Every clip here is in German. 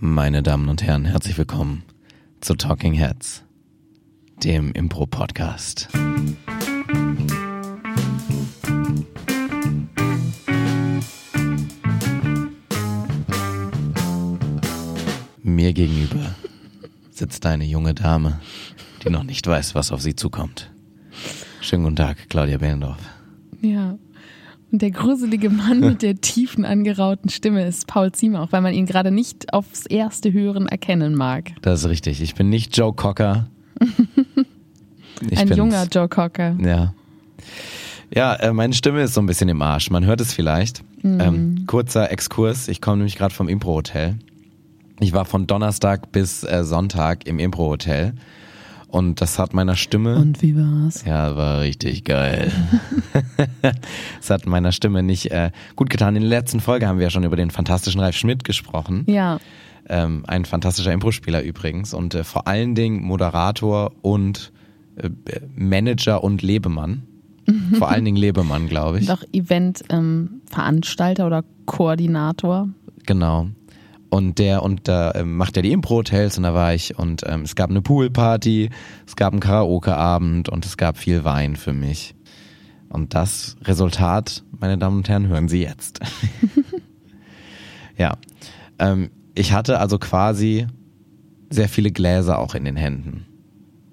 Meine Damen und Herren, herzlich willkommen zu Talking Heads, dem Impro-Podcast. Mir gegenüber sitzt eine junge Dame, die noch nicht weiß, was auf sie zukommt. Schönen guten Tag, Claudia Behlendorf. Ja. Und der gruselige Mann mit der tiefen, angerauten Stimme ist Paul Ziemer, auch weil man ihn gerade nicht aufs erste Hören erkennen mag. Das ist richtig. Ich bin nicht Joe Cocker. Ein junger Joe Cocker. Ja. Ja, äh, meine Stimme ist so ein bisschen im Arsch. Man hört es vielleicht. Ähm, kurzer Exkurs. Ich komme nämlich gerade vom Impro-Hotel. Ich war von Donnerstag bis äh, Sonntag im Impro-Hotel. Und das hat meiner Stimme. Und wie war's? Ja, war richtig geil. Es hat meiner Stimme nicht äh, gut getan. In der letzten Folge haben wir ja schon über den fantastischen Ralf Schmidt gesprochen. Ja, Ähm, ein fantastischer Impro-Spieler übrigens. Und äh, vor allen Dingen Moderator und äh, Manager und Lebemann. Vor allen Dingen Lebemann, glaube ich. auch Event-Veranstalter oder Koordinator. Genau. Und der und da ähm, macht ja die Impro-Hotels und da war ich und ähm, es gab eine Poolparty, es gab einen Karaoke-Abend und es gab viel Wein für mich. Und das Resultat, meine Damen und Herren, hören Sie jetzt. ja. Ähm, ich hatte also quasi sehr viele Gläser auch in den Händen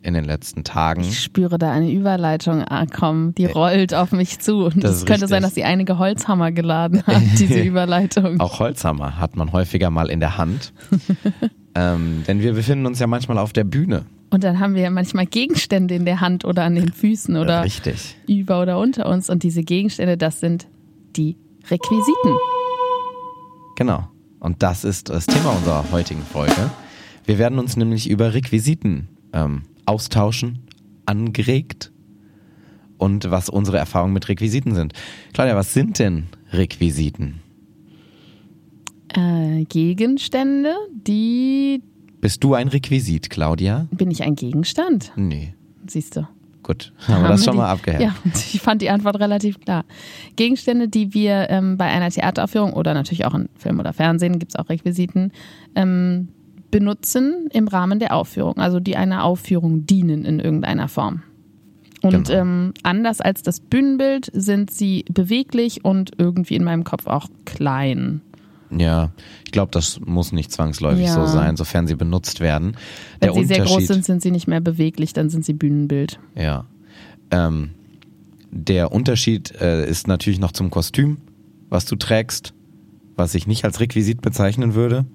in den letzten Tagen. Ich spüre da eine Überleitung ah, komm, die rollt auf mich zu. Und es könnte richtig. sein, dass sie einige Holzhammer geladen hat, diese Überleitung. Auch Holzhammer hat man häufiger mal in der Hand. ähm, denn wir befinden uns ja manchmal auf der Bühne. Und dann haben wir ja manchmal Gegenstände in der Hand oder an den Füßen oder Richtig. über oder unter uns. Und diese Gegenstände, das sind die Requisiten. Genau. Und das ist das Thema unserer heutigen Folge. Wir werden uns nämlich über Requisiten ähm, austauschen, angeregt und was unsere Erfahrungen mit Requisiten sind. Claudia, was sind denn Requisiten? Äh, Gegenstände, die. Bist du ein Requisit, Claudia? Bin ich ein Gegenstand? Nee. Siehst du. Gut, haben wir das wir schon die- mal abgehakt. Ja, ich fand die Antwort relativ klar. Gegenstände, die wir ähm, bei einer Theateraufführung oder natürlich auch in Film oder Fernsehen, gibt es auch Requisiten, ähm, benutzen im Rahmen der Aufführung. Also die einer Aufführung dienen in irgendeiner Form. Und Genau. ähm, anders als das Bühnenbild sind sie beweglich und irgendwie in meinem Kopf auch klein. Ja, ich glaube, das muss nicht zwangsläufig Ja. so sein, sofern sie benutzt werden. Wenn Der sie sehr groß sind, sind sie nicht mehr beweglich, dann sind sie Bühnenbild. Ja. Ähm, der Unterschied äh, ist natürlich noch zum Kostüm, was du trägst, was ich nicht als Requisit bezeichnen würde.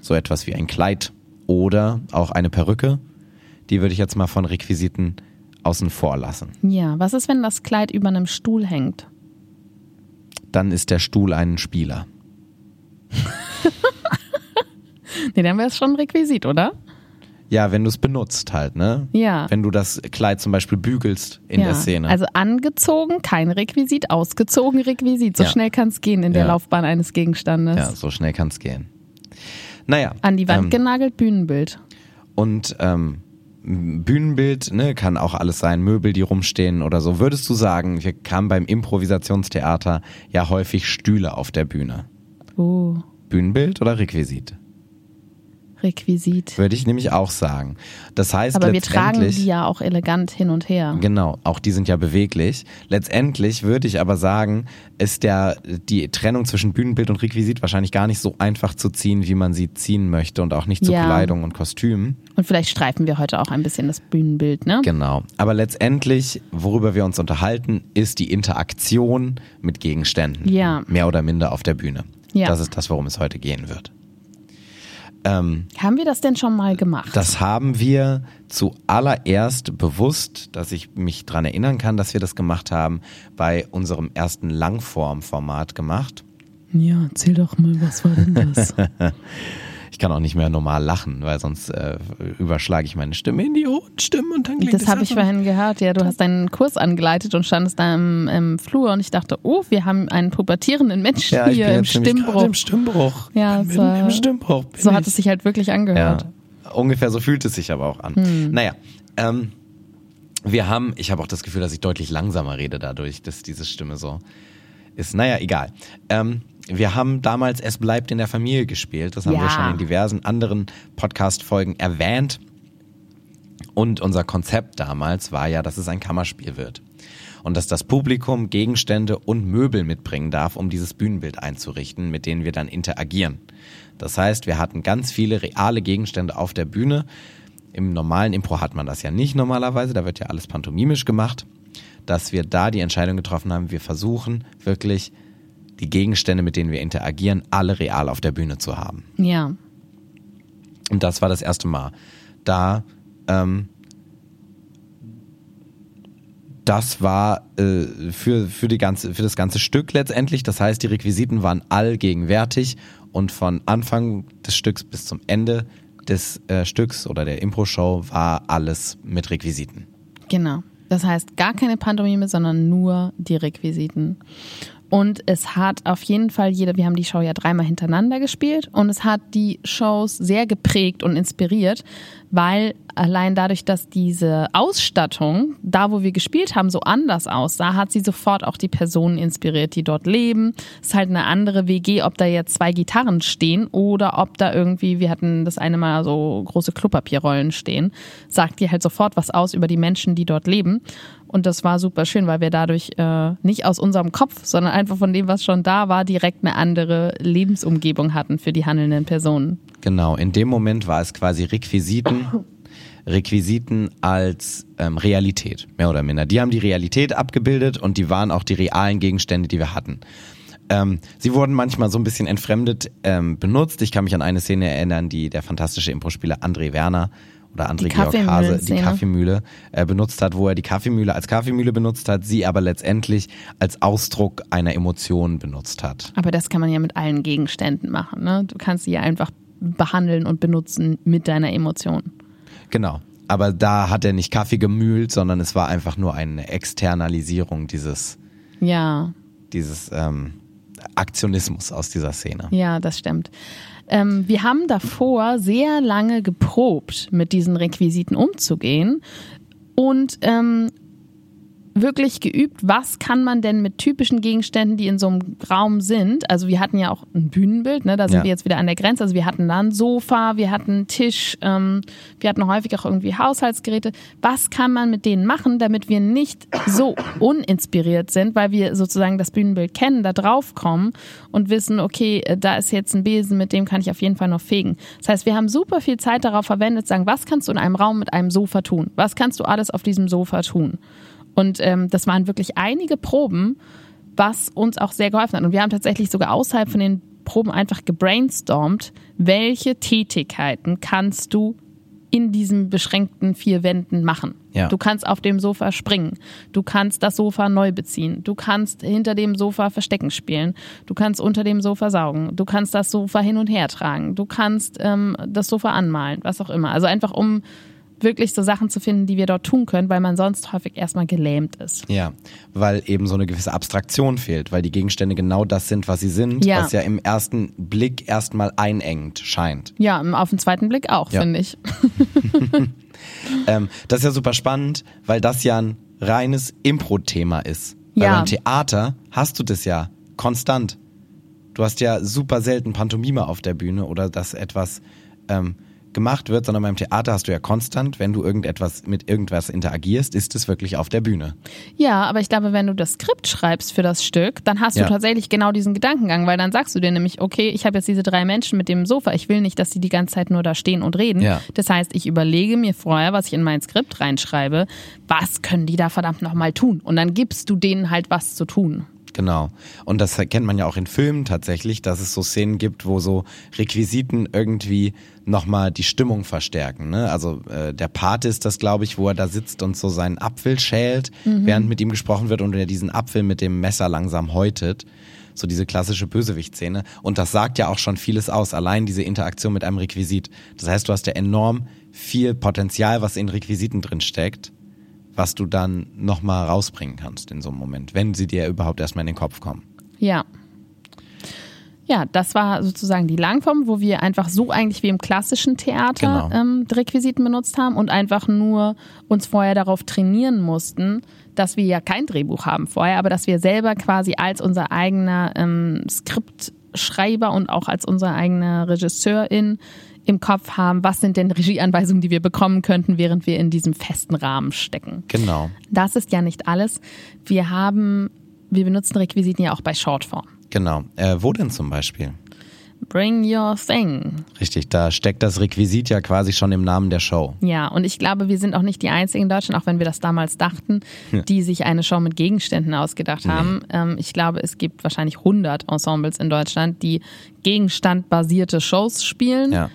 So etwas wie ein Kleid oder auch eine Perücke. Die würde ich jetzt mal von Requisiten außen vor lassen. Ja, was ist, wenn das Kleid über einem Stuhl hängt? Dann ist der Stuhl ein Spieler. Nee, dann wäre es schon ein Requisit, oder? Ja, wenn du es benutzt halt, ne? Ja. Wenn du das Kleid zum Beispiel bügelst in ja. der Szene. Also angezogen, kein Requisit, ausgezogen Requisit. So Ja. schnell kann es gehen in der Ja. Laufbahn eines Gegenstandes. ja, so schnell kann es gehen. Naja. An die Wand ähm, genagelt, Bühnenbild. Und ähm, Bühnenbild, ne, kann auch alles sein, Möbel, die rumstehen oder so. Würdest du sagen, wir kamen beim Improvisationstheater ja häufig Stühle auf der Bühne. Oh, Bühnenbild oder Requisit? Requisit. Würde ich nämlich auch sagen. Das heißt Aber wir tragen die ja auch elegant hin und her. Genau, auch die sind ja beweglich. Letztendlich würde ich aber sagen, ist der, die Trennung zwischen Bühnenbild und Requisit wahrscheinlich gar nicht so einfach zu ziehen, wie man sie ziehen möchte und auch nicht zu Ja. Kleidung und Kostüm. Und vielleicht streifen wir heute auch ein bisschen das Bühnenbild, ne? Genau. Aber letztendlich, worüber wir uns unterhalten, ist die Interaktion mit Gegenständen. Ja. Mehr oder minder auf der Bühne. Ja. Das ist das, worum es heute gehen wird. Ähm, Haben wir das denn schon mal gemacht? das haben wir zuallererst bewusst, dass ich mich dran erinnern kann, dass wir das gemacht haben, bei unserem ersten Langform-Format gemacht. ja, erzähl doch mal, was war denn das? Ich kann auch nicht mehr normal lachen, weil sonst äh, überschlage ich meine Stimme in die hohen Stimmen und dann klingt Das habe ich vorhin gehört. Ja, du hast deinen Kurs angeleitet und standest da im, im Flur und ich dachte, oh, wir haben einen pubertierenden Menschen Ja, hier im Stimmbruch. im Stimmbruch. Ja, so- im Stimmbruch. So hat ich. es sich halt wirklich angehört. Ja, ungefähr so fühlt es sich aber auch an. Hm. Naja, ähm, wir haben, ich habe auch das Gefühl, dass ich deutlich langsamer rede dadurch, dass diese Stimme so ist. Naja, egal. Ähm, wir haben damals Es bleibt in der Familie gespielt. Das haben Ja. wir schon in diversen anderen Podcast-Folgen erwähnt. Und unser Konzept damals war ja, dass es ein Kammerspiel wird. Und dass das Publikum Gegenstände und Möbel mitbringen darf, um dieses Bühnenbild einzurichten, mit denen wir dann interagieren. Das heißt, wir hatten ganz viele reale Gegenstände auf der Bühne. Im normalen Impro hat man das ja nicht normalerweise, da wird ja alles pantomimisch gemacht. Dass wir da die Entscheidung getroffen haben, wir versuchen wirklich die Gegenstände, mit denen wir interagieren, alle real auf der Bühne zu haben. Ja. Und das war das erste Mal. Da, ähm, das war äh, für, für, die ganze, für das ganze Stück letztendlich. Das heißt, die Requisiten waren allgegenwärtig und von Anfang des Stücks bis zum Ende des äh, Stücks oder der Impro-Show war alles mit Requisiten. Genau. Das heißt, gar keine Pantomime, sondern nur die Requisiten. Und es hat auf jeden Fall jeder, wir haben die Show ja dreimal hintereinander gespielt. Und es hat die Shows sehr geprägt und inspiriert, weil allein dadurch, dass diese Ausstattung, da wo wir gespielt haben, so anders aussah, hat sie sofort auch die Personen inspiriert, die dort leben. Es ist halt eine andere WG, ob da jetzt zwei Gitarren stehen oder ob da irgendwie, wir hatten das eine Mal so große Klopapierrollen stehen, sagt dir halt sofort was aus über die Menschen, die dort leben. Und das war super schön, weil wir dadurch äh, nicht aus unserem Kopf, sondern einfach von dem, was schon da war, direkt eine andere Lebensumgebung hatten für die handelnden Personen. Genau, in dem Moment war es quasi Requisiten, Requisiten als ähm, Realität, mehr oder minder. Die haben die Realität abgebildet und die waren auch die realen Gegenstände, die wir hatten. Ähm, sie wurden manchmal so ein bisschen entfremdet ähm, benutzt. Ich kann mich an eine Szene erinnern, die der fantastische Impro-Spieler André Werner oder André Georg Hase, die. Kaffeemühle, äh, benutzt hat, wo er die Kaffeemühle als Kaffeemühle benutzt hat, sie aber letztendlich als Ausdruck einer Emotion benutzt hat. Aber das kann man ja mit allen Gegenständen machen. Ne? Du kannst sie ja einfach behandeln und benutzen mit deiner Emotion. Genau. Aber da hat er nicht Kaffee gemühlt, sondern es war einfach nur eine Externalisierung dieses, Ja, dieses ähm, Aktionismus aus dieser Szene. ja, das stimmt. Ähm, wir haben davor sehr lange geprobt, mit diesen Requisiten umzugehen und ähm, wirklich geübt, was kann man denn mit typischen Gegenständen, die in so einem Raum sind. Also wir hatten ja auch ein Bühnenbild, ne? da sind Ja. wir jetzt wieder an der Grenze. Also wir hatten da ein Sofa, wir hatten einen Tisch, ähm, wir hatten häufig auch irgendwie Haushaltsgeräte. Was kann man mit denen machen, damit wir nicht so uninspiriert sind, weil wir sozusagen das Bühnenbild kennen, da drauf kommen und wissen, okay, äh, da ist jetzt ein Besen, mit dem kann ich auf jeden Fall noch fegen. Das heißt, wir haben super viel Zeit darauf verwendet, sagen, was kannst du in einem Raum mit einem Sofa tun? Was kannst du alles auf diesem Sofa tun? Und ähm, das waren wirklich einige Proben, was uns auch sehr geholfen hat. Und wir haben tatsächlich sogar außerhalb von den Proben einfach gebrainstormt, welche Tätigkeiten kannst du in diesen beschränkten vier Wänden machen. Ja. Du kannst auf dem Sofa springen, du kannst das Sofa neu beziehen, du kannst hinter dem Sofa Verstecken spielen, du kannst unter dem Sofa saugen, du kannst das Sofa hin und her tragen, du kannst ähm, das Sofa anmalen, was auch immer. Also einfach um wirklich so Sachen zu finden, die wir dort tun können, weil man sonst häufig erstmal gelähmt ist. Ja, weil eben so eine gewisse Abstraktion fehlt, weil die Gegenstände genau das sind, was sie sind, Ja. was ja im ersten Blick erstmal einengt scheint. Ja, auf den zweiten Blick auch, Ja. finde ich. Ähm, das ist ja super spannend, weil das ja ein reines Impro-Thema ist. Weil Ja. beim Theater hast du das ja konstant. Du hast ja super selten Pantomime auf der Bühne oder dass etwas ähm, gemacht wird, sondern beim Theater hast du ja konstant, wenn du irgendetwas mit irgendwas interagierst, ist es wirklich auf der Bühne. Ja, aber ich glaube, wenn du das Skript schreibst für das Stück, dann hast Ja. du tatsächlich genau diesen Gedankengang, weil dann sagst du dir nämlich, okay, ich habe jetzt diese drei Menschen mit dem Sofa, ich will nicht, dass die die ganze Zeit nur da stehen und reden. Ja. Das heißt, ich überlege mir vorher, was ich in mein Skript reinschreibe, was können die da verdammt nochmal tun? Und dann gibst du denen halt was zu tun. Genau. Und das kennt man ja auch in Filmen tatsächlich, dass es so Szenen gibt, wo so Requisiten irgendwie nochmal die Stimmung verstärken. Ne? Also äh, der Pate ist das, glaube ich, wo er da sitzt und so seinen Apfel schält, während mit ihm gesprochen wird und er diesen Apfel mit dem Messer langsam häutet. So diese klassische Bösewicht-Szene. Und das sagt ja auch schon vieles aus, allein diese Interaktion mit einem Requisit. Das heißt, du hast ja enorm viel Potenzial, was in Requisiten drin steckt was du dann nochmal rausbringen kannst in so einem Moment, wenn sie dir überhaupt erstmal in den Kopf kommen. Ja. Ja, das war sozusagen die Langform, wo wir einfach so eigentlich wie im klassischen Theater Genau. ähm, Requisiten benutzt haben und einfach nur uns vorher darauf trainieren mussten, dass wir ja kein Drehbuch haben vorher, aber dass wir selber quasi als unser eigener ähm, Skriptschreiber und auch als unser eigener Regisseurin im Kopf haben, was sind denn Regieanweisungen, die wir bekommen könnten, während wir in diesem festen Rahmen stecken. Genau. Das ist ja nicht alles. Wir haben, wir benutzen Requisiten ja auch bei Shortform. Genau. Äh, wo denn zum Beispiel? Bring your thing. Richtig, da steckt das Requisit ja quasi schon im Namen der Show. Ja, und ich glaube, wir sind auch nicht die Einzigen in Deutschland, auch wenn wir das damals dachten, die sich eine Show mit Gegenständen ausgedacht haben. Ähm, ich glaube, es gibt wahrscheinlich 100 Ensembles in Deutschland, die gegenstandbasierte Shows spielen. Ja.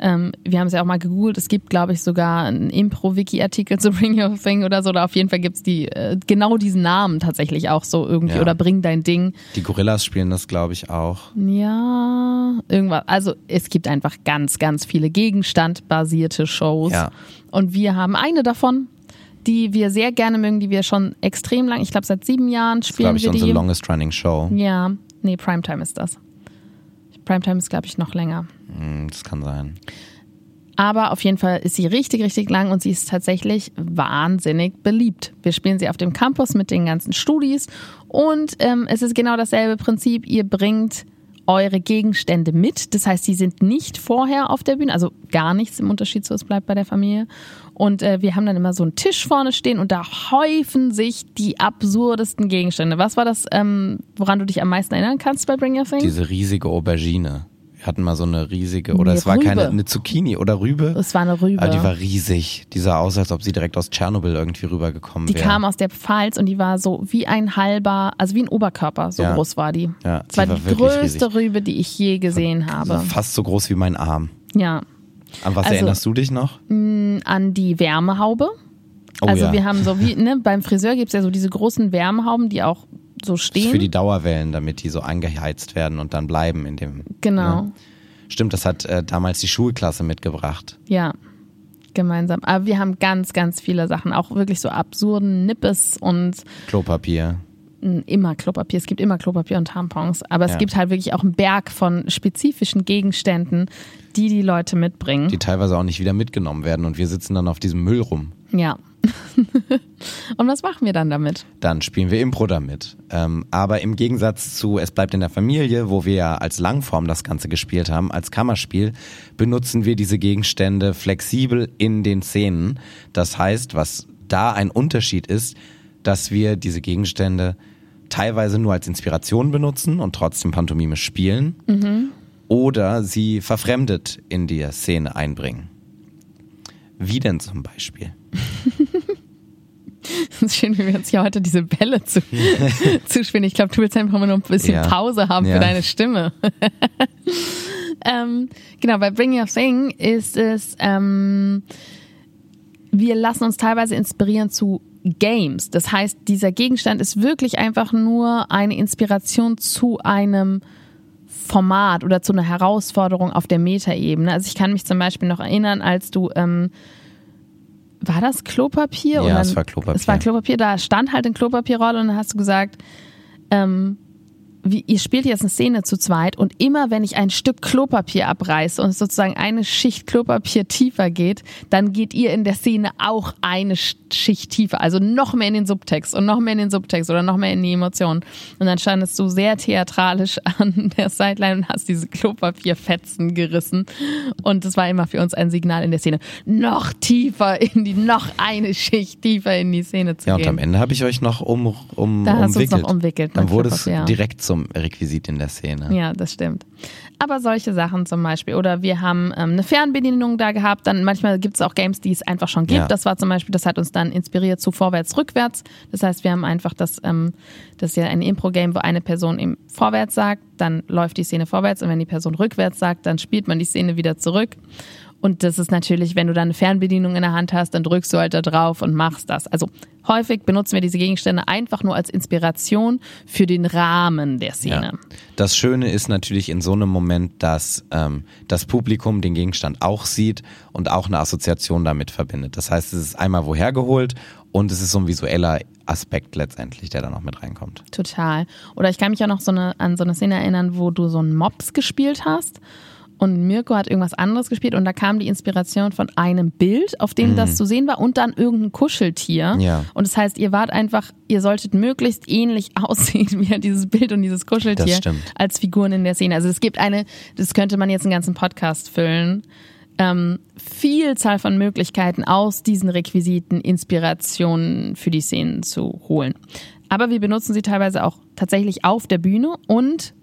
Ähm, wir haben es ja auch mal gegoogelt. Es gibt, glaube ich, sogar einen Impro-Wiki-Artikel zu Bring Your Thing oder so. Oder auf jeden Fall gibt's die äh, genau diesen Namen tatsächlich auch so irgendwie. Ja. Oder Bring dein Ding. Die Gorillas spielen das, glaube ich, auch. Ja, irgendwas. Also es gibt einfach ganz, ganz viele gegenstandbasierte Shows. Ja. Und wir haben eine davon, die wir sehr gerne mögen, die wir schon extrem lang, ich glaube seit sieben Jahren Das ist, spielen glaube ich, wir unsere die. longest running Show. Ja, nee, Primetime ist das. Primetime ist, glaube ich, noch länger. Hm, Das kann sein. Aber auf jeden Fall ist sie richtig, richtig lang und sie ist tatsächlich wahnsinnig beliebt. Wir spielen sie auf dem Campus mit den ganzen Studis und ähm, es ist genau dasselbe Prinzip. Ihr bringt eure Gegenstände mit. Das heißt, die sind nicht vorher auf der Bühne, also gar nichts im Unterschied zu Es bleibt bei der Familie. Und äh, wir haben dann immer so einen Tisch vorne stehen und da häufen sich die absurdesten Gegenstände. Was war das, ähm, woran du dich am meisten erinnern kannst bei Bring Your Thing? Diese riesige Aubergine. Hatten mal so eine riesige, oder Nee, es war Rübe. keine, eine Zucchini oder Rübe. es war eine Rübe. Aber die war riesig. Die sah aus, als ob sie direkt aus Tschernobyl irgendwie rübergekommen Die wäre. kam aus der Pfalz und die war so wie ein halber, also wie ein Oberkörper, so Ja. groß war die. Ja, Es war die die, war wirklich größte Rübe, die ich je gesehen also habe. fast so groß wie mein Arm. Ja. An was Also- erinnerst du dich noch? An die Wärmehaube. Oh also ja. wir haben so wie, ne, beim Friseur gibt's ja so diese großen Wärmehauben, die auch so stehen. für die Dauerwellen, damit die so angeheizt werden und dann bleiben in dem. genau. Ne? Stimmt, das hat äh, damals die Schulklasse mitgebracht. Ja. Gemeinsam. Aber wir haben ganz, ganz viele Sachen, auch wirklich so absurden Nippes und Klopapier. immer Klopapier. Es gibt immer Klopapier und Tampons. Aber es Ja. gibt halt wirklich auch einen Berg von spezifischen Gegenständen, die die Leute mitbringen. die teilweise auch nicht wieder mitgenommen werden und wir sitzen dann auf diesem Müll rum. Ja. Und was machen wir dann damit? Dann spielen wir Impro damit. Ähm, aber im Gegensatz zu Es bleibt in der Familie, wo wir ja als Langform das Ganze gespielt haben, als Kammerspiel, benutzen wir diese Gegenstände flexibel in den Szenen. Das heißt, was da ein Unterschied ist, dass wir diese Gegenstände teilweise nur als Inspiration benutzen und trotzdem pantomimisch spielen oder sie verfremdet in die Szene einbringen. Wie denn zum Beispiel? Es ist schön, wie wir jetzt hier heute diese Bälle zu, zu spielen. Ich glaube, du willst einfach mal nur ein bisschen Ja. Pause haben Ja. für deine Stimme. ähm, genau, bei Bring Your Thing ist es, ähm, wir lassen uns teilweise inspirieren zu Games. Das heißt, dieser Gegenstand ist wirklich einfach nur eine Inspiration zu einem Format oder zu einer Herausforderung auf der Metaebene. Also ich kann mich zum Beispiel noch erinnern, als du ähm, war das Klopapier? Ja, oder es war Klopapier. Es war Klopapier, da stand halt eine Klopapierrolle und dann hast du gesagt, ähm, wie, ihr spielt jetzt eine Szene zu zweit und immer wenn ich ein Stück Klopapier abreiße und es sozusagen eine Schicht Klopapier tiefer geht, dann geht ihr in der Szene auch eine Sch- Schicht tiefer, also noch mehr in den Subtext und noch mehr in den Subtext oder noch mehr in die Emotionen. Und dann standest du sehr theatralisch an der Sideline und hast diese Klopapierfetzen gerissen und das war immer für uns ein Signal in der Szene, noch tiefer in die, noch eine Schicht tiefer in die Szene zu Ja, und gehen. am Ende habe ich euch noch um, um, Da hast umwickelt. noch umwickelt Dann wurde es direkt zum Requisit in der Szene. Ja, das stimmt. Aber solche Sachen zum Beispiel. Oder wir haben ähm, eine Fernbedienung da gehabt. Dann manchmal gibt es auch Games, die es einfach schon gibt. Ja. Das war zum Beispiel, das hat uns dann inspiriert zu Vorwärts, Rückwärts. Das heißt, wir haben einfach das, ähm, das ist ja ein Impro-Game, wo eine Person eben vorwärts sagt, dann läuft die Szene vorwärts und wenn die Person rückwärts sagt, dann spielt man die Szene wieder zurück. Und das ist natürlich, wenn du dann eine Fernbedienung in der Hand hast, dann drückst du halt da drauf und machst das. Also häufig benutzen wir diese Gegenstände einfach nur als Inspiration für den Rahmen der Szene. Ja. Das Schöne ist natürlich in so einem Moment, dass ähm, das Publikum den Gegenstand auch sieht und auch eine Assoziation damit verbindet. Das heißt, es ist einmal woher geholt und es ist so ein visueller Aspekt letztendlich, der da noch mit reinkommt. Total. Oder ich kann mich auch noch so eine, an so eine Szene erinnern, wo du so einen Mops gespielt hast und Mirko hat irgendwas anderes gespielt und da kam die Inspiration von einem Bild, auf dem mhm. das zu sehen war und dann irgendein Kuscheltier. Ja. Und das heißt, ihr wart einfach, ihr solltet möglichst ähnlich aussehen wie dieses Bild und dieses Kuscheltier als Figuren in der Szene. Also es gibt eine, das könnte man jetzt einen ganzen Podcast füllen. Ähm, Vielzahl von Möglichkeiten aus diesen Requisiten Inspirationen für die Szenen zu holen. Aber wir benutzen sie teilweise auch tatsächlich auf der Bühne und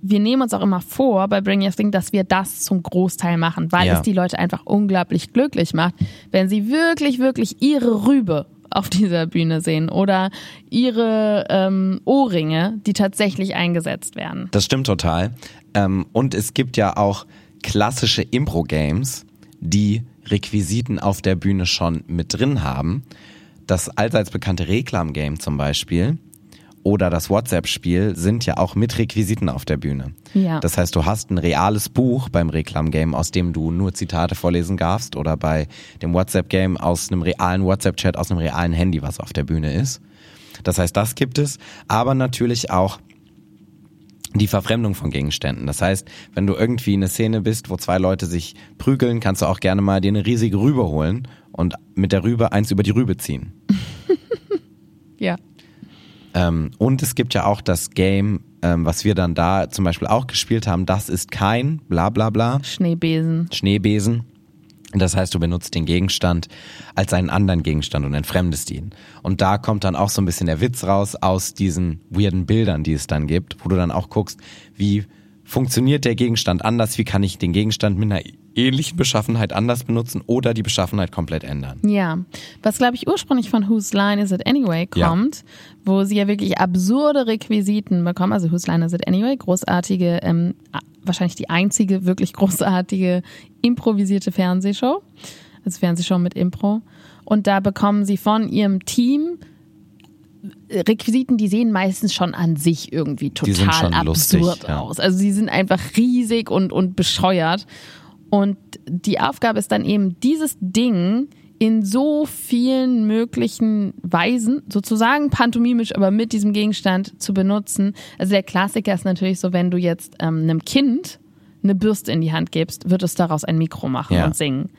wir nehmen uns auch immer vor bei Bring Your Thing, dass wir das zum Großteil machen, weil ja. es die Leute einfach unglaublich glücklich macht, wenn sie wirklich, wirklich ihre Rübe auf dieser Bühne sehen oder ihre ähm, Ohrringe, die tatsächlich eingesetzt werden. Das stimmt total. Ähm, und es gibt ja auch klassische Impro-Games, die Requisiten auf der Bühne schon mit drin haben. Das allseits bekannte Reklam-Game zum Beispiel oder das WhatsApp-Spiel sind ja auch mit Requisiten auf der Bühne. Ja. Das heißt, du hast ein reales Buch beim Reklam-Game, aus dem du nur Zitate vorlesen darfst oder bei dem WhatsApp-Game aus einem realen WhatsApp-Chat, aus einem realen Handy, was auf der Bühne ist. Das heißt, das gibt es, aber natürlich auch die Verfremdung von Gegenständen. Das heißt, wenn du irgendwie in eine Szene bist, wo zwei Leute sich prügeln, kannst du auch gerne mal dir eine riesige Rübe holen und mit der Rübe eins über die Rübe ziehen. ja. Ähm, und es gibt ja auch das Game, ähm, was wir dann da zum Beispiel auch gespielt haben, das ist kein bla bla bla. Schneebesen. Schneebesen. Das heißt, du benutzt den Gegenstand als einen anderen Gegenstand und entfremdest ihn. Und da kommt dann auch so ein bisschen der Witz raus aus diesen weirden Bildern, die es dann gibt, wo du dann auch guckst, wie funktioniert der Gegenstand anders, wie kann ich den Gegenstand mit einer ähnlichen Beschaffenheit anders benutzen oder die Beschaffenheit komplett ändern. Ja, was glaube ich ursprünglich von Whose Line Is It Anyway kommt, ja. wo sie ja wirklich absurde Requisiten bekommen. Also Whose Line Is It Anyway, großartige, ähm, wahrscheinlich die einzige wirklich großartige improvisierte Fernsehshow, also Fernsehshow mit Impro. Und da bekommen sie von ihrem Team Requisiten, die sehen meistens schon an sich irgendwie total absurd lustig, ja. aus. Also sie sind einfach riesig und, und bescheuert. Und die Aufgabe ist dann eben, dieses Ding in so vielen möglichen Weisen, sozusagen pantomimisch, aber mit diesem Gegenstand zu benutzen. Also der Klassiker ist natürlich so, wenn du jetzt ähm, einem Kind eine Bürste in die Hand gibst, wird es daraus ein Mikro machen ja. und singen.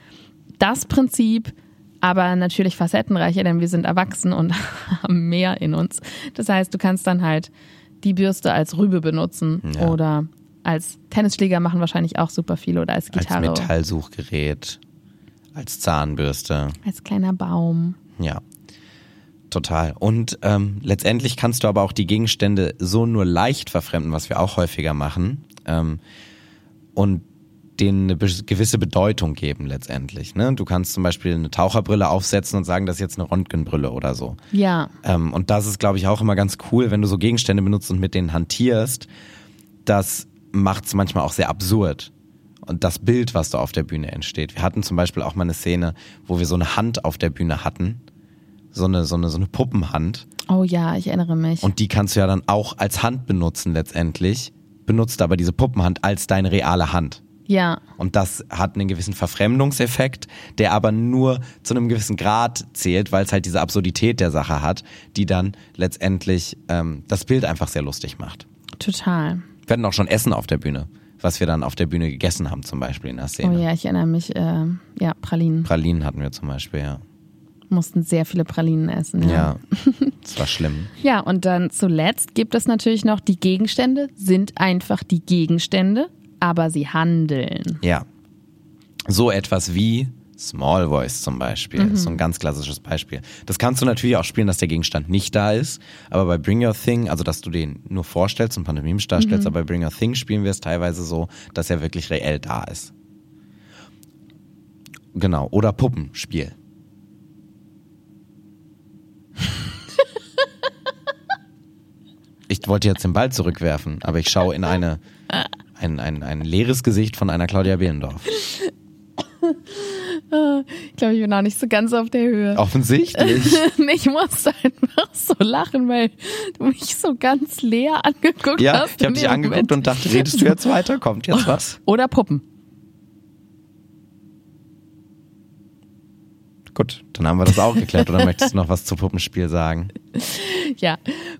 Das Prinzip aber natürlich facettenreicher, denn wir sind erwachsen und haben mehr in uns. Das heißt, du kannst dann halt die Bürste als Rübe benutzen ja. oder als Tennisschläger machen wahrscheinlich auch super viel oder als Gitarre. Als Metallsuchgerät, als Zahnbürste. Als kleiner Baum. Ja, total. Und ähm, letztendlich kannst du aber auch die Gegenstände so nur leicht verfremden, was wir auch häufiger machen. Ähm, und denen eine gewisse Bedeutung geben letztendlich. Ne? Du kannst zum Beispiel eine Taucherbrille aufsetzen und sagen, das ist jetzt eine Röntgenbrille oder so. Ja. Ähm, und das ist, glaube ich, auch immer ganz cool, wenn du so Gegenstände benutzt und mit denen hantierst. Das macht es manchmal auch sehr absurd. Und das Bild, was da auf der Bühne entsteht. Wir hatten zum Beispiel auch mal eine Szene, wo wir so eine Hand auf der Bühne hatten. So eine, so eine, so eine Puppenhand. Oh ja, ich erinnere mich. Und die kannst du ja dann auch als Hand benutzen letztendlich. Benutzt aber diese Puppenhand als deine reale Hand. Ja. Und das hat einen gewissen Verfremdungseffekt, der aber nur zu einem gewissen Grad zählt, weil es halt diese Absurdität der Sache hat, die dann letztendlich ähm, das Bild einfach sehr lustig macht. Total. Wir hatten auch schon Essen auf der Bühne, was wir dann auf der Bühne gegessen haben, zum Beispiel in der Szene. Oh ja, ich erinnere mich, äh, ja, Pralinen. Pralinen hatten wir zum Beispiel, ja. Mussten sehr viele Pralinen essen. Ja, ja das war schlimm. ja, und dann zuletzt gibt es natürlich noch, die Gegenstände sind einfach die Gegenstände aber sie handeln. Ja. So etwas wie Small Voice zum Beispiel. Mhm. ist so ein ganz klassisches Beispiel. Das kannst du natürlich auch spielen, dass der Gegenstand nicht da ist. Aber bei Bring Your Thing, also dass du den nur vorstellst und pantomimisch darstellst, mhm. aber bei Bring Your Thing spielen wir es teilweise so, dass er wirklich reell da ist. Genau. Oder Puppenspiel. ich wollte jetzt den Ball zurückwerfen, aber ich schaue in eine ein, ein, ein leeres Gesicht von einer Claudia Behlendorf. Ich glaube, ich bin auch nicht so ganz auf der Höhe. Offensichtlich. ich musste einfach so lachen, weil du mich so ganz leer angeguckt ja, hast. ich habe dich angeguckt Moment. und dachte, redest du jetzt weiter? Kommt jetzt was? Oder Puppen. Gut, dann haben wir das auch geklärt. Oder möchtest du noch was zu Puppenspiel sagen? Ja,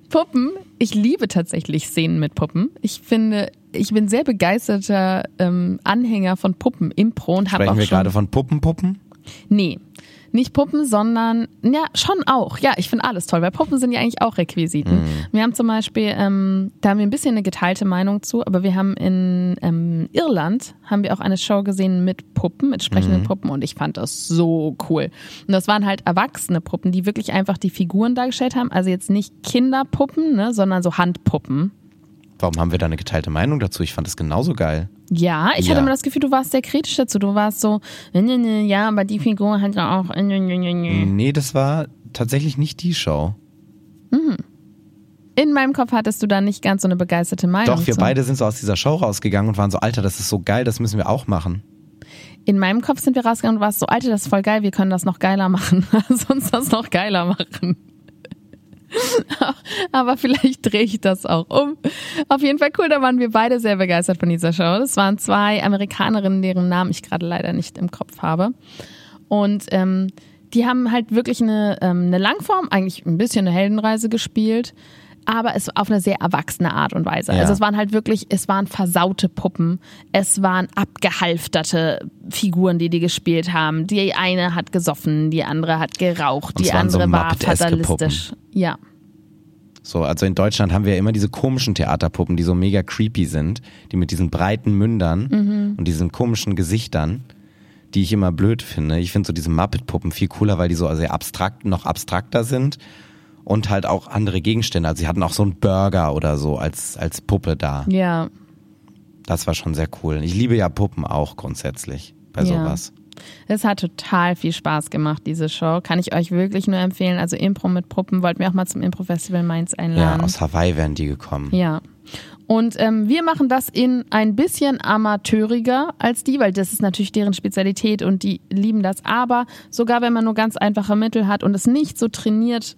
Puppen. Ich liebe tatsächlich Szenen mit Puppen. Ich finde, ich bin sehr begeisterter ähm, Anhänger von Puppen Impro und habe Sprechen auch wir schon gerade von Puppenpuppen? Nee, nicht Puppen, sondern, ja, schon auch. Ja, ich finde alles toll, weil Puppen sind ja eigentlich auch Requisiten. Wir haben zum Beispiel, ähm, da haben wir ein bisschen eine geteilte Meinung zu, aber wir haben in ähm, Irland, haben wir auch eine Show gesehen mit Puppen, mit sprechenden Puppen und ich fand das so cool. Und das waren halt erwachsene Puppen, die wirklich einfach die Figuren dargestellt haben, also jetzt nicht Kinderpuppen, ne, sondern so Handpuppen. Warum haben wir da eine geteilte Meinung dazu? Ich fand das genauso geil. Ja, ich Ja. hatte immer das Gefühl, du warst sehr kritisch dazu. Du warst so, ne, ne, ne, ja, aber die Figur hat ja auch. Nee, das war tatsächlich nicht die Show. In meinem Kopf hattest du da nicht ganz so eine begeisterte Meinung. Doch, wir zu. beide sind so aus dieser Show rausgegangen und waren so, Alter, das ist so geil, das müssen wir auch machen. In meinem Kopf sind wir rausgegangen und warst so, Alter, das ist voll geil, wir können das noch geiler machen. Lass uns das noch geiler machen. Aber vielleicht drehe ich das auch um. Auf jeden Fall cool, da waren wir beide sehr begeistert von dieser Show. Das waren zwei Amerikanerinnen, deren Namen ich gerade leider nicht im Kopf habe. Und ähm, die haben halt wirklich eine, ähm, eine Langform, eigentlich ein bisschen eine Heldenreise gespielt, aber es auf eine sehr erwachsene Art und Weise. Ja. Also es waren halt wirklich, es waren versaute Puppen, es waren abgehalfterte Figuren, die die gespielt haben. Die eine hat gesoffen, die andere hat geraucht, die waren so andere war fatalistisch. Ja. So, also in Deutschland haben wir ja immer diese komischen Theaterpuppen, die so mega creepy sind, die mit diesen breiten Mündern und diesen komischen Gesichtern, die ich immer blöd finde. Ich finde so diese Muppet-Puppen viel cooler, weil die so sehr abstrakt, noch abstrakter sind und halt auch andere Gegenstände. Also sie hatten auch so einen Burger oder so als, als Puppe da. Ja. Das war schon sehr cool. Ich liebe ja Puppen auch grundsätzlich bei Ja. sowas. Es hat total viel Spaß gemacht, diese Show. Kann ich euch wirklich nur empfehlen. Also Impro mit Puppen. Wollten wir auch mal zum Impro-Festival Mainz Ja, einladen. aus Hawaii wären die gekommen. Ja. Und ähm, wir machen das in ein bisschen amateuriger als die, weil das ist natürlich deren Spezialität und die lieben das. Aber sogar wenn man nur ganz einfache Mittel hat und es nicht so trainiert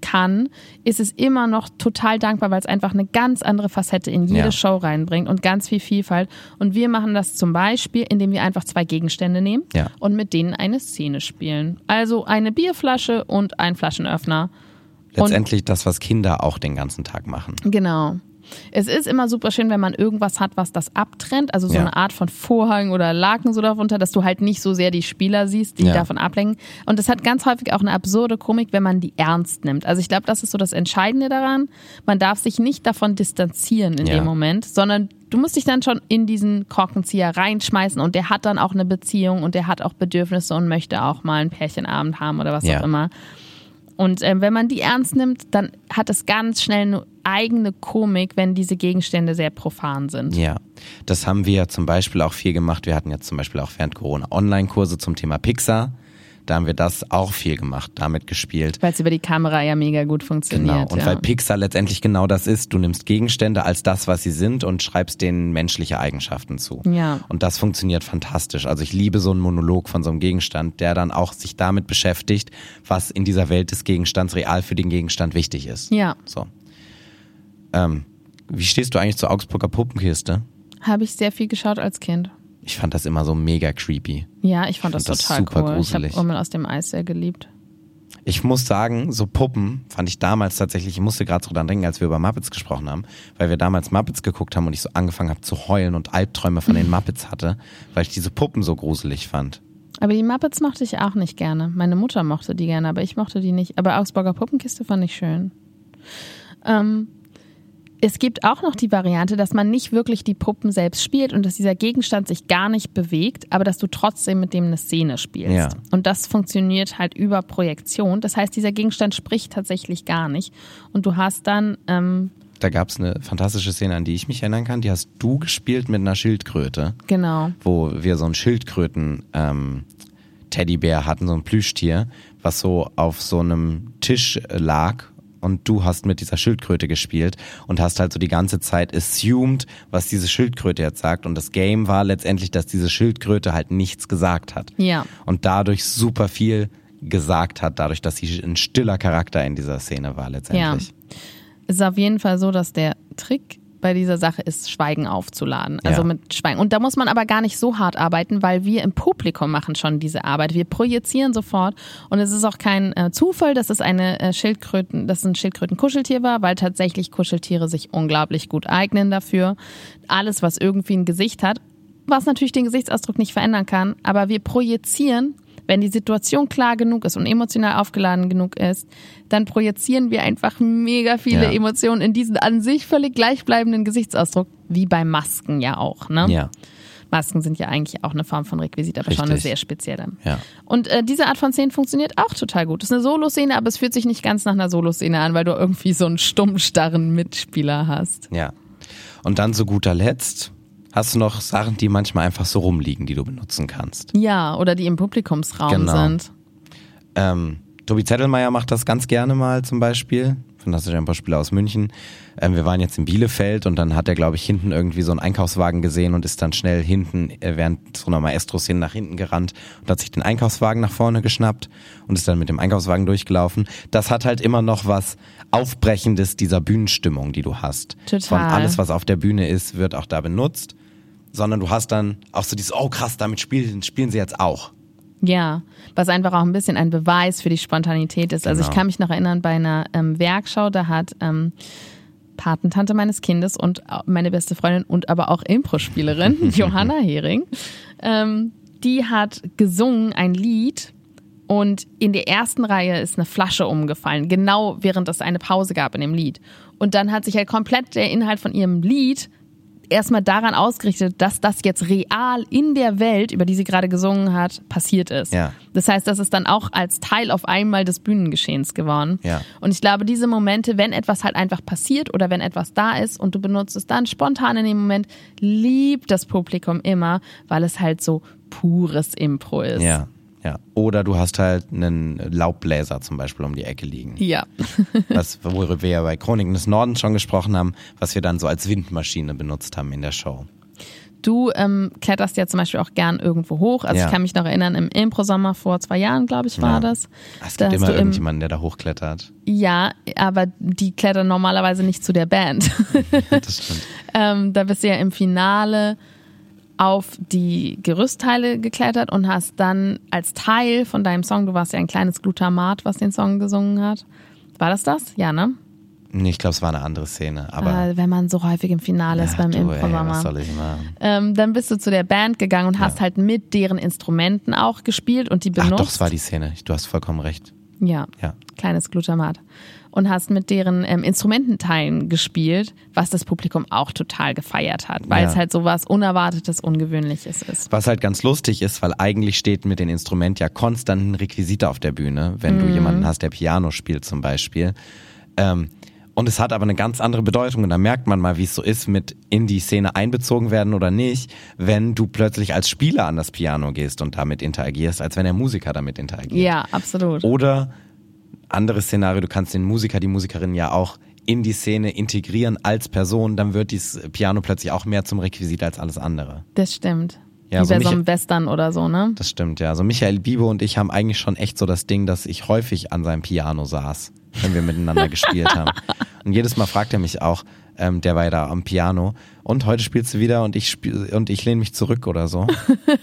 kann, ist es immer noch total dankbar, weil es einfach eine ganz andere Facette in jede Ja. Show reinbringt und ganz viel Vielfalt. Und wir machen das zum Beispiel, indem wir einfach zwei Gegenstände nehmen Ja. und mit denen eine Szene spielen. Also eine Bierflasche und ein Flaschenöffner. Letztendlich das, was Kinder auch den ganzen Tag machen. Genau. Es ist immer super schön, wenn man irgendwas hat, was das abtrennt, also so Ja. eine Art von Vorhang oder Laken so darunter, dass du halt nicht so sehr die Spieler siehst, die Ja. davon ablenken. Und es hat ganz häufig auch eine absurde Komik, wenn man die ernst nimmt. Also ich glaube, das ist so das Entscheidende daran. Man darf sich nicht davon distanzieren in Ja. dem Moment, sondern du musst dich dann schon in diesen Korkenzieher reinschmeißen und der hat dann auch eine Beziehung und der hat auch Bedürfnisse und möchte auch mal einen Pärchenabend haben oder was auch immer. Und ähm, wenn man die ernst nimmt, dann hat es ganz schnell eine eigene Komik, wenn diese Gegenstände sehr profan sind. Ja, das haben wir zum Beispiel auch viel gemacht. Wir hatten jetzt zum Beispiel auch während Corona Online-Kurse zum Thema Pixar. Da haben wir das auch viel gemacht, damit gespielt. Weil es über die Kamera ja mega gut funktioniert. Genau. Und ja. weil Pixar letztendlich genau das ist, du nimmst Gegenstände als das, was sie sind und schreibst denen menschliche Eigenschaften zu. Ja. Und das funktioniert fantastisch. Also ich liebe so einen Monolog von so einem Gegenstand, der dann auch sich damit beschäftigt, was in dieser Welt des Gegenstands real für den Gegenstand wichtig ist. ja, So. Ähm, wie stehst du eigentlich zur Augsburger Puppenkiste? habe ich sehr viel geschaut als Kind. Ich fand das immer so mega creepy. Ja, ich fand das, fand das total super cool. gruselig. Ich habe Urmel aus dem Eis sehr geliebt. Ich muss sagen, so Puppen fand ich damals tatsächlich, ich musste gerade so dran denken, als wir über Muppets gesprochen haben, weil wir damals Muppets geguckt haben und ich so angefangen habe zu heulen und Albträume von den Muppets hatte, weil ich diese Puppen so gruselig fand. Aber die Muppets mochte ich auch nicht gerne. Meine Mutter mochte die gerne, aber ich mochte die nicht. Aber Augsburger Puppenkiste fand ich schön. Ähm, es gibt auch noch die Variante, dass man nicht wirklich die Puppen selbst spielt und dass dieser Gegenstand sich gar nicht bewegt, aber dass du trotzdem mit dem eine Szene spielst. Ja. Und das funktioniert halt über Projektion. Das heißt, dieser Gegenstand spricht tatsächlich gar nicht. Und du hast dann ähm, Da gab es eine fantastische Szene, an die ich mich erinnern kann, die hast du gespielt mit einer Schildkröte, genau. wo wir so einen Schildkröten ähm, Teddybär hatten, so ein Plüschtier, was so auf so einem Tisch lag und du hast mit dieser Schildkröte gespielt und hast halt so die ganze Zeit assumed, was diese Schildkröte jetzt sagt. Und das Game war letztendlich, dass diese Schildkröte halt nichts gesagt hat. Ja. Und dadurch super viel gesagt hat, dadurch, dass sie ein stiller Charakter in dieser Szene war letztendlich. Ja. Es ist auf jeden Fall so, dass der Trick bei dieser Sache ist, Schweigen aufzuladen. Also Ja. mit Schweigen. Und da muss man aber gar nicht so hart arbeiten, weil wir im Publikum machen schon diese Arbeit. Wir projizieren sofort. Und es ist auch kein äh, Zufall, dass es eine äh, Schildkröten, dass es ein Schildkrötenkuscheltier war, weil tatsächlich Kuscheltiere sich unglaublich gut eignen dafür. Alles, was irgendwie ein Gesicht hat, was natürlich den Gesichtsausdruck nicht verändern kann, aber wir projizieren, wenn die Situation klar genug ist und emotional aufgeladen genug ist, dann projizieren wir einfach mega viele Ja. Emotionen in diesen an sich völlig gleichbleibenden Gesichtsausdruck, wie bei Masken ja auch. Ne? Ja, Masken sind ja eigentlich auch eine Form von Requisit, aber schon eine Richtig. sehr spezielle. ja. Und äh, diese Art von Szenen funktioniert auch total gut. Das ist eine Soloszene, aber es fühlt sich nicht ganz nach einer Soloszene an, weil du irgendwie so einen stummstarren Mitspieler hast. Ja. Und dann zu guter Letzt hast du noch Sachen, die manchmal einfach so rumliegen, die du benutzen kannst. Ja, oder die im Publikumsraum Genau. sind. Ähm, Tobi Zettelmeier macht das ganz gerne mal zum Beispiel. Fantastischer Importspieler aus München. Ähm, wir waren jetzt in Bielefeld und dann hat er, glaube ich, hinten irgendwie so einen Einkaufswagen gesehen und ist dann schnell hinten, äh, während so einer Maestro-Szene nach hinten gerannt und hat sich den Einkaufswagen nach vorne geschnappt und ist dann mit dem Einkaufswagen durchgelaufen. Das hat halt immer noch was Aufbrechendes dieser Bühnenstimmung, die du hast. Total. Von alles, was auf der Bühne ist, wird auch da benutzt. Sondern du hast dann auch so dieses, oh krass, damit spielen, spielen sie jetzt auch. Ja, was einfach auch ein bisschen ein Beweis für die Spontanität ist. Also ich Genau. kann mich noch erinnern, bei einer ähm, Werkschau, da hat ähm, Patentante meines Kindes und meine beste Freundin und aber auch Impro-Spielerin, Johanna Hering, ähm, die hat gesungen ein Lied und in der ersten Reihe ist eine Flasche umgefallen, genau während es eine Pause gab in dem Lied. Und dann hat sich halt komplett der Inhalt von ihrem Lied erstmal daran ausgerichtet, dass das jetzt real in der Welt, über die sie gerade gesungen hat, passiert ist. Ja. Das heißt, das ist dann auch als Teil auf einmal des Bühnengeschehens geworden. Ja. Und ich glaube, diese Momente, wenn etwas halt einfach passiert oder wenn etwas da ist und du benutzt es dann spontan in dem Moment, liebt das Publikum immer, weil es halt so pures Impro ist. Ja, ja. Oder du hast halt einen Laubbläser zum Beispiel um die Ecke liegen. Ja. Was, worüber wir ja bei Chroniken des Nordens schon gesprochen haben, was wir dann so als Windmaschine benutzt haben in der Show. Du ähm, kletterst ja zum Beispiel auch gern irgendwo hoch. Also Ja. ich kann mich noch erinnern, im Impro-Sommer vor zwei Jahren, glaube ich, war Ja. das. Es Da gibt hast immer irgendjemanden, der da hochklettert. Ja, aber die klettern normalerweise nicht zu der Band. Das stimmt. ähm, da bist du ja im Finale auf die Gerüstteile geklettert und hast dann als Teil von deinem Song, du warst ja ein kleines Glutamat, was den Song gesungen hat. War das das? Ja, ne? Nee, ich glaube, es war eine andere Szene. Aber äh, wenn man so häufig im Finale ist ja, beim ey, was soll ich machen? Ähm, dann bist du zu der Band gegangen und hast halt mit deren Instrumenten auch gespielt und die Ach benutzt. doch, es war die Szene. Du hast vollkommen recht. Ja, Ja. kleines Glutamat. Und hast mit deren ähm, Instrumententeilen gespielt, was das Publikum auch total gefeiert hat, weil Ja. es halt so was Unerwartetes, Ungewöhnliches ist. Was halt ganz lustig ist, weil eigentlich steht mit den Instrumenten ja konstant ein Requisite auf der Bühne, wenn du jemanden hast, der Piano spielt zum Beispiel. Ähm, und es hat aber eine ganz andere Bedeutung und da merkt man mal, wie es so ist mit in die Szene einbezogen werden oder nicht, wenn du plötzlich als Spieler an das Piano gehst und damit interagierst, als wenn der Musiker damit interagiert. Ja, absolut. Oder anderes Szenario, du kannst den Musiker, die Musikerin ja auch in die Szene integrieren als Person, dann wird dieses Piano plötzlich auch mehr zum Requisit als alles andere. Das stimmt. Ja, Wie so bei so einem Western oder so, ne? Das stimmt, ja. Also Michael Bibo und ich haben eigentlich schon echt so das Ding, dass ich häufig an seinem Piano saß, wenn wir miteinander gespielt haben. Und jedes Mal fragt er mich auch, ähm, der war ja da am Piano, und heute spielst du wieder und ich spiel, und ich lehne mich zurück oder so.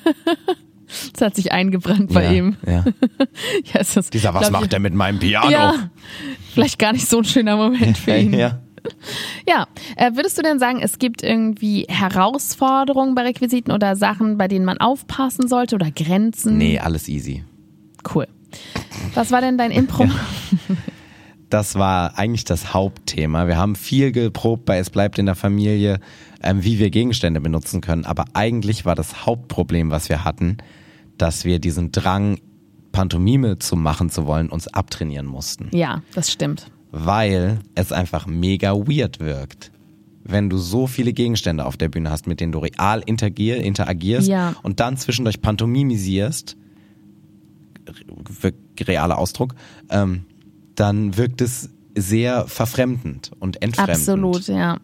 Das hat sich eingebrannt bei ja, ihm. Ja. Ja, ist, Dieser, was macht ich, der mit meinem Piano? Ja, vielleicht gar nicht so ein schöner Moment für ihn. ja. Ja, äh, würdest du denn sagen, es gibt irgendwie Herausforderungen bei Requisiten oder Sachen, bei denen man aufpassen sollte oder Grenzen? Nee, alles easy. Cool. Was war denn dein Impro? Das war eigentlich das Hauptthema. Wir haben viel geprobt bei Es bleibt in der Familie, ähm, wie wir Gegenstände benutzen können. Aber eigentlich war das Hauptproblem, was wir hatten, dass wir diesen Drang, Pantomime zu machen zu wollen, uns abtrainieren mussten. Ja, das stimmt. Weil es einfach mega weird wirkt. Wenn du so viele Gegenstände auf der Bühne hast, mit denen du real interagier, interagierst Ja. und dann zwischendurch pantomimisierst, re- realer Ausdruck, ähm, dann wirkt es sehr verfremdend und entfremdend. Absolut, ja.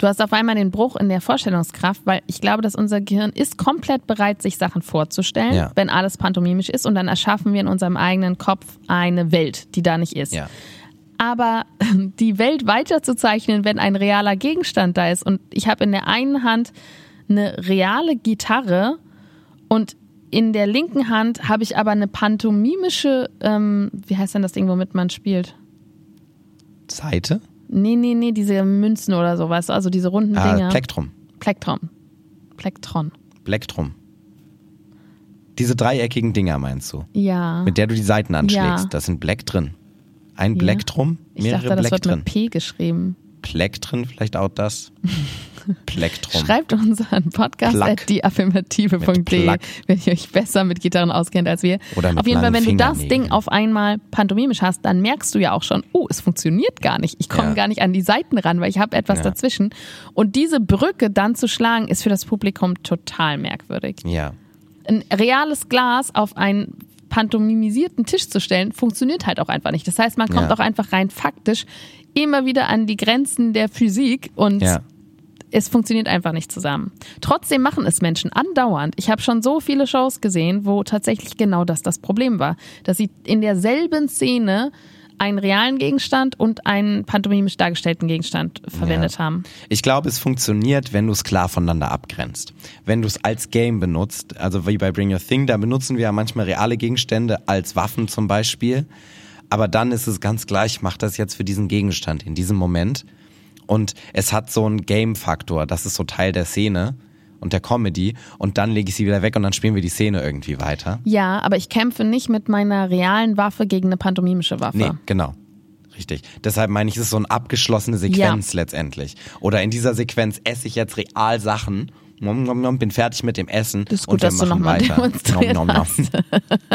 Du hast auf einmal den Bruch in der Vorstellungskraft, weil ich glaube, dass unser Gehirn ist komplett bereit, sich Sachen vorzustellen, Ja. wenn alles pantomimisch ist und dann erschaffen wir in unserem eigenen Kopf eine Welt, die da nicht ist. Ja. Aber die Welt weiterzuzeichnen, wenn ein realer Gegenstand da ist und ich habe in der einen Hand eine reale Gitarre und in der linken Hand habe ich aber eine pantomimische, ähm, wie heißt denn das Ding, womit man spielt? Seite? Nee, nee, nee, diese Münzen oder so, weißt du, also diese runden Ah, Dinger. Plektrum. Plektron. Plektron. Plektrum. Diese dreieckigen Dinger meinst du? Ja. Mit der du die Seiten anschlägst. Ja. Da sind Black drin. Ein Ja. Plektrum, ich mehrere dachte, das Black wird drin. mit P geschrieben. Pleck drin, vielleicht auch das. Plektrum. Schreibt uns an podcast Plug. at dieaffirmative.de, Plug. wenn ihr euch besser mit Gitarren auskennt als wir. Oder mit auf jeden Fall, wenn du das. Ding auf einmal pantomimisch hast, dann merkst du ja auch schon, oh, es funktioniert gar nicht. Ich komme Ja. gar nicht an die Seiten ran, weil ich habe etwas Ja. dazwischen. Und diese Brücke dann zu schlagen, ist für das Publikum total merkwürdig. Ja. ein reales Glas auf einen pantomimisierten Tisch zu stellen, funktioniert halt auch einfach nicht. Das heißt, man kommt Ja. auch einfach rein faktisch immer wieder an die Grenzen der Physik und Ja. Es funktioniert einfach nicht zusammen. Trotzdem machen es Menschen andauernd. Ich habe schon so viele Shows gesehen, wo tatsächlich genau das das Problem war, dass sie in derselben Szene einen realen Gegenstand und einen pantomimisch dargestellten Gegenstand verwendet Ja. haben. Ich glaube, es funktioniert, wenn du es klar voneinander abgrenzt. Wenn du es als Game benutzt, also wie bei Bring Your Thing, da benutzen wir ja manchmal reale Gegenstände als Waffen zum Beispiel. Aber dann ist es ganz gleich, mach das jetzt für diesen Gegenstand in diesem Moment. Und es hat so einen Game-Faktor, das ist so Teil der Szene und der Comedy. Und dann lege ich sie wieder weg und dann spielen wir die Szene irgendwie weiter. Ja, aber ich kämpfe nicht mit meiner realen Waffe gegen eine pantomimische Waffe. Nee, genau. Richtig. Deshalb meine ich, es ist so eine abgeschlossene Sequenz letztendlich. Oder in dieser Sequenz esse ich jetzt real Sachen, nom, nom, nom, bin fertig mit dem Essen Das ist und gut, dass du machen nochmal weiter. demonstriert Nom, nom, nom. hast.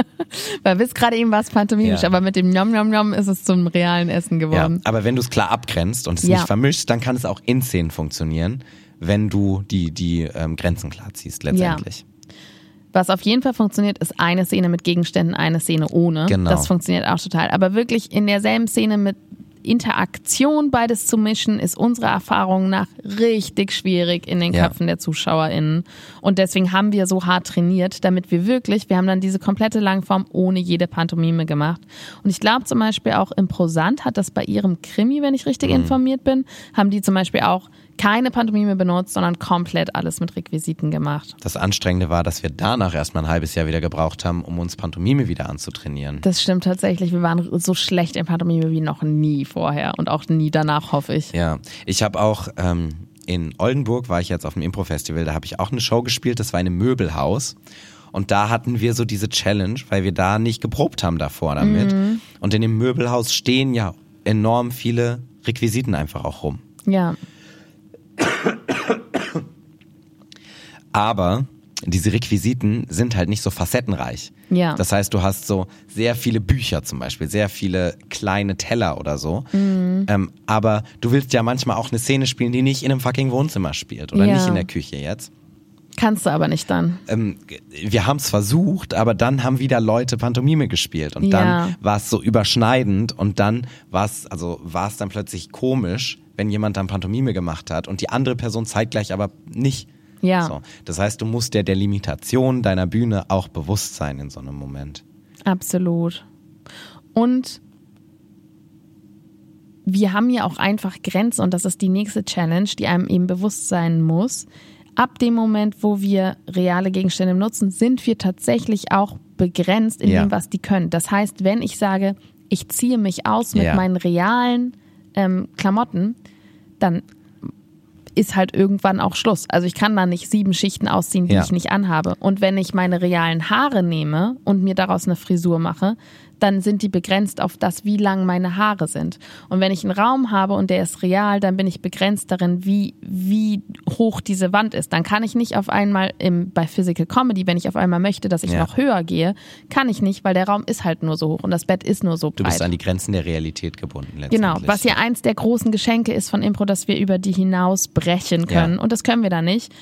Weil bis gerade eben war es pantomimisch, Ja. aber mit dem Nom Nom Nom ist es zum realen Essen Ja, geworden. aber wenn du es klar abgrenzt und es Ja. nicht vermischst, dann kann es auch in Szenen funktionieren, wenn du die, die ähm, Grenzen klar ziehst letztendlich. Was auf jeden Fall funktioniert, ist eine Szene mit Gegenständen, eine Szene ohne. Genau. Das funktioniert auch total. Aber wirklich in derselben Szene mit Interaktion beides zu mischen, ist unserer Erfahrung nach richtig schwierig in den Ja. Köpfen der ZuschauerInnen. Und deswegen haben wir so hart trainiert, damit wir wirklich, wir haben dann diese komplette Langform ohne jede Pantomime gemacht. Und ich glaube zum Beispiel auch Imposant hat das bei ihrem Krimi, wenn ich richtig informiert bin, haben die zum Beispiel auch keine Pantomime benutzt, sondern komplett alles mit Requisiten gemacht. Das Anstrengende war, dass wir danach erstmal ein halbes Jahr wieder gebraucht haben, um uns Pantomime wieder anzutrainieren. Das stimmt tatsächlich. Wir waren so schlecht in Pantomime wie noch nie vorher und auch nie danach, hoffe ich. Ja, ich habe auch ähm, in Oldenburg war ich jetzt auf dem Impro-Festival, da habe ich auch eine Show gespielt, das war in einem Möbelhaus. Und da hatten wir so diese Challenge, weil wir da nicht geprobt haben davor damit. Mhm. Und in dem Möbelhaus stehen ja enorm viele Requisiten einfach auch rum. Ja, Aber diese Requisiten sind halt nicht so facettenreich. Ja. Das heißt, du hast so sehr viele Bücher zum Beispiel, sehr viele kleine Teller oder so. Mhm. Ähm, aber du willst ja manchmal auch eine Szene spielen, die nicht in einem fucking Wohnzimmer spielt oder Ja. nicht in der Küche jetzt. kannst du aber nicht dann. ähm, wir haben es versucht, aber dann haben wieder Leute Pantomime gespielt und Ja. dann war es so überschneidend und dann war es also war es dann plötzlich komisch, wenn jemand dann Pantomime gemacht hat und die andere Person zeitgleich aber nicht. Ja. So, das heißt, du musst dir der Limitation deiner Bühne auch bewusst sein in so einem Moment. Absolut. Und wir haben ja auch einfach Grenzen und das ist die nächste Challenge, die einem eben bewusst sein muss. Ab dem Moment, wo wir reale Gegenstände nutzen, sind wir tatsächlich auch begrenzt in Ja. dem, was die können. Das heißt, wenn ich sage, ich ziehe mich aus mit Ja. meinen realen ähm, Klamotten, dann ist halt irgendwann auch Schluss. Also ich kann da nicht sieben Schichten ausziehen, die Ja. ich nicht anhabe. Und wenn ich meine realen Haare nehme und mir daraus eine Frisur mache, dann sind die begrenzt auf das, wie lang meine Haare sind. Und wenn ich einen Raum habe und der ist real, dann bin ich begrenzt darin, wie, wie hoch diese Wand ist. Dann kann ich nicht auf einmal im, bei Physical Comedy, wenn ich auf einmal möchte, dass ich Ja. noch höher gehe, kann ich nicht, weil der Raum ist halt nur so hoch und das Bett ist nur so Du breit. bist an die Grenzen der Realität gebunden letztendlich. Genau, was ja eins der großen Geschenke ist von Impro, dass wir über die hinaus brechen können. Ja. Und das können wir da nicht.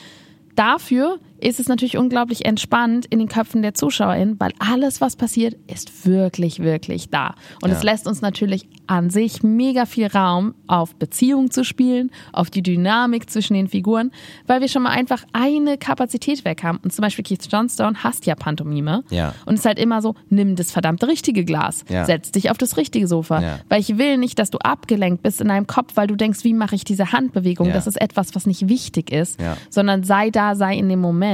Dafür ist es natürlich unglaublich entspannt in den Köpfen der ZuschauerInnen, weil alles, was passiert, ist wirklich, wirklich da. Und Ja. es lässt uns natürlich an sich mega viel Raum, auf Beziehungen zu spielen, auf die Dynamik zwischen den Figuren, weil wir schon mal einfach eine Kapazität weg haben. Und zum Beispiel Keith Johnstone hasst ja Pantomime. Ja. Und es ist halt immer so, nimm das verdammte richtige Glas, Ja. setz dich auf das richtige Sofa. Ja. Weil ich will nicht, dass du abgelenkt bist in deinem Kopf, weil du denkst, wie mache ich diese Handbewegung? Das ist etwas, was nicht wichtig ist, Ja. sondern sei da, sei in dem Moment.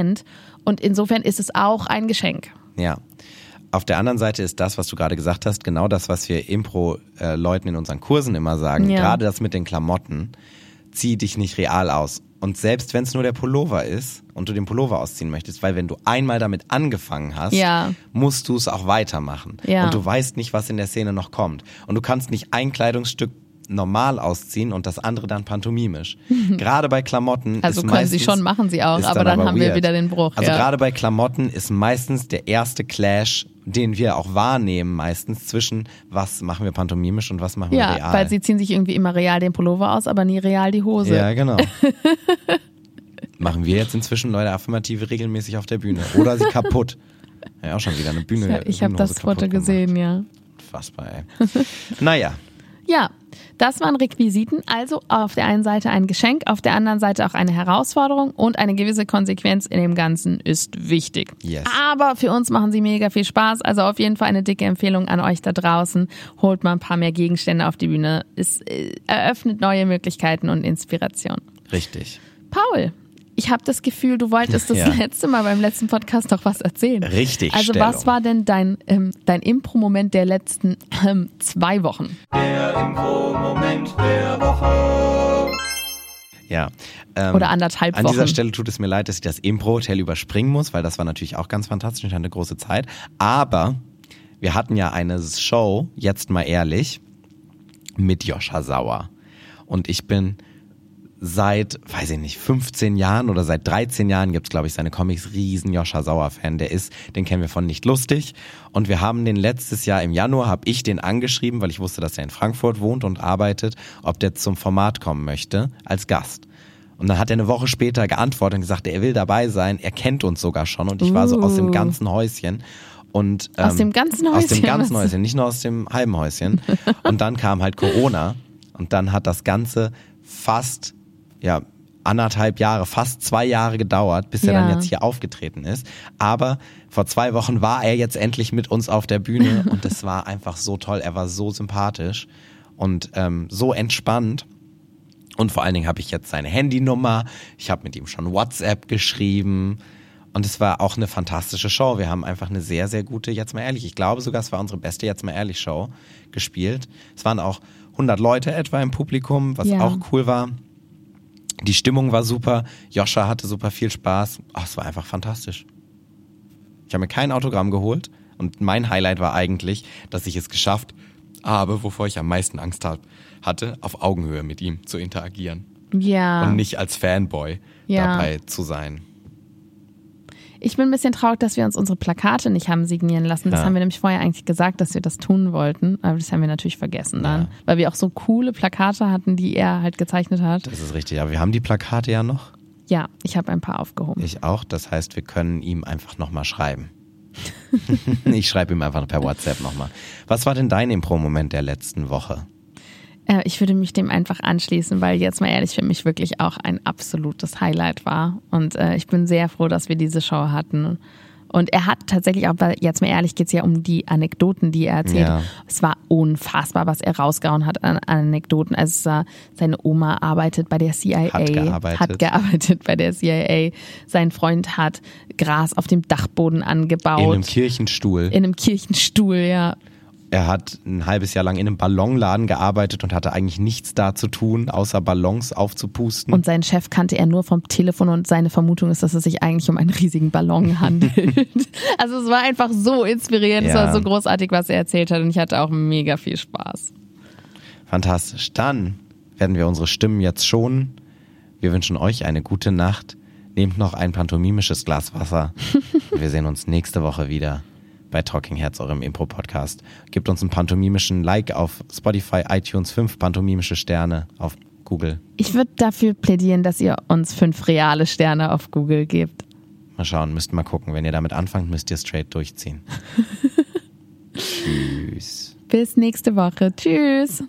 Und insofern ist es auch ein Geschenk. Ja. Auf der anderen Seite ist das, was du gerade gesagt hast, genau das, was wir Impro-Leuten in unseren Kursen immer sagen. Ja. Gerade das mit den Klamotten. Zieh dich nicht real aus. Und selbst wenn es nur der Pullover ist und du den Pullover ausziehen möchtest, weil wenn du einmal damit angefangen hast, Ja. musst du es auch weitermachen. Ja. Und du weißt nicht, was in der Szene noch kommt. Und du kannst nicht ein Kleidungsstück normal ausziehen und das andere dann pantomimisch. Gerade bei Klamotten Also ist können sie meistens, schon, machen sie auch, aber dann haben wir weird. wieder den Bruch, Also ja. gerade bei Klamotten ist meistens der erste Clash, den wir auch wahrnehmen, meistens zwischen was machen wir pantomimisch und was machen wir Ja, real. weil sie ziehen sich irgendwie immer real den Pullover aus, aber nie real die Hose. ja, genau. machen wir jetzt inzwischen Leute Affirmative regelmäßig auf der Bühne oder sie kaputt. Ja, auch schon wieder eine Bühne. Ja, ich habe das Foto gesehen, ja. Fassbar, ey. naja, Ja, das waren Requisiten. Also auf der einen Seite ein Geschenk, auf der anderen Seite auch eine Herausforderung und eine gewisse Konsequenz in dem Ganzen ist wichtig. Yes. Aber für uns machen sie mega viel Spaß. Also auf jeden Fall eine dicke Empfehlung an euch da draußen. Holt mal ein paar mehr Gegenstände auf die Bühne. Es äh, eröffnet neue Möglichkeiten und Inspiration. richtig. Paul. Ich habe das Gefühl, du wolltest das Ja. letzte Mal beim letzten Podcast noch was erzählen. Richtig, Also Stellung. was war denn dein, ähm, dein Impro-Moment der letzten ähm, zwei Wochen? Ja. Ähm, Oder anderthalb An Wochen. dieser Stelle tut es mir leid, dass ich das Impro-Hotel überspringen muss, weil das war natürlich auch ganz fantastisch und ich hatte eine große Zeit. Aber wir hatten ja eine Show, jetzt mal ehrlich, mit Joscha Sauer. Und ich bin seit, weiß ich nicht, 15 Jahren oder seit 13 Jahren gibt's glaube ich, seine Comics riesen Joscha Sauer-Fan. Der ist, den kennen wir von Nicht Lustig. Und wir haben den letztes Jahr im Januar, habe ich den angeschrieben, weil ich wusste, dass er in Frankfurt wohnt und arbeitet, ob der zum Format kommen möchte als Gast. Und dann hat er eine Woche später geantwortet und gesagt, er will dabei sein, er kennt uns sogar schon. Und ich war so aus dem Uh. ganzen Häuschen. Und, Aus ähm, dem ganzen Aus dem Häuschen, ganzen? Häuschen, nicht nur aus dem halben Häuschen. Und dann kam halt Corona und dann hat das Ganze fast, ja, anderthalb Jahre, fast zwei Jahre gedauert, bis er Ja. dann jetzt hier aufgetreten ist. Aber vor zwei Wochen war er jetzt endlich mit uns auf der Bühne und es war einfach so toll. Er war so sympathisch und ähm, so entspannt. Und vor allen Dingen habe ich jetzt seine Handynummer. Ich habe mit ihm schon WhatsApp geschrieben. Und es war auch eine fantastische Show. Wir haben einfach eine sehr, sehr gute, jetzt mal ehrlich, ich glaube sogar, es war unsere beste Jetzt mal ehrlich Show gespielt. Es waren auch 100 Leute etwa im Publikum, was Ja. auch cool war. Die Stimmung war super. Joscha hatte super viel Spaß. Ach, es war einfach fantastisch. Ich habe mir kein Autogramm geholt und mein Highlight war eigentlich, dass ich es geschafft habe, wovor ich am meisten Angst hatte, auf Augenhöhe mit ihm zu interagieren Ja. und nicht als Fanboy Ja. dabei zu sein. Ich bin ein bisschen traurig, dass wir uns unsere Plakate nicht haben signieren lassen. Das Ja. haben wir nämlich vorher eigentlich gesagt, dass wir das tun wollten, aber das haben wir natürlich vergessen dann, Ja. weil wir auch so coole Plakate hatten, die er halt gezeichnet hat. Das ist richtig. Aber wir haben die Plakate ja noch. Ja, ich habe ein paar aufgehoben. Ich auch. Das heißt, wir können ihm einfach nochmal schreiben. ich schreibe ihm einfach per WhatsApp nochmal. Was war denn dein Impro-Moment der letzten Woche? Äh, ich würde mich dem einfach anschließen, weil jetzt mal ehrlich für mich wirklich auch ein absolutes Highlight war. Und äh, ich bin sehr froh, dass wir diese Show hatten. Und er hat tatsächlich auch, weil jetzt mal ehrlich geht es ja um die Anekdoten, die er erzählt. Ja. Es war unfassbar, was er rausgehauen hat an Anekdoten. Also seine Oma arbeitet bei der CIA. Hat gearbeitet. Hat gearbeitet bei der CIA. Sein Freund hat Gras auf dem Dachboden angebaut. In einem Kirchenstuhl. in einem Kirchenstuhl, ja. Er hat ein halbes Jahr lang in einem Ballonladen gearbeitet und hatte eigentlich nichts da zu tun, außer Ballons aufzupusten. Und seinen Chef kannte er nur vom Telefon und seine Vermutung ist, dass es sich eigentlich um einen riesigen Ballon handelt. also es war einfach so inspirierend, es Ja. war so großartig, was er erzählt hat und ich hatte auch mega viel Spaß. Fantastisch. Dann werden wir unsere Stimmen jetzt schonen. Wir wünschen euch eine gute Nacht. Nehmt noch ein pantomimisches Glas Wasser. Und wir sehen uns nächste Woche wieder bei Talking Heads, eurem Impro-Podcast. Gebt uns einen pantomimischen Like auf Spotify, iTunes, fünf pantomimische Sterne auf Google. Ich würde dafür plädieren, dass ihr uns fünf reale Sterne auf Google gebt. Mal schauen, müsst mal gucken. Wenn ihr damit anfangt, müsst ihr straight durchziehen. Tschüss. Bis nächste Woche. Tschüss.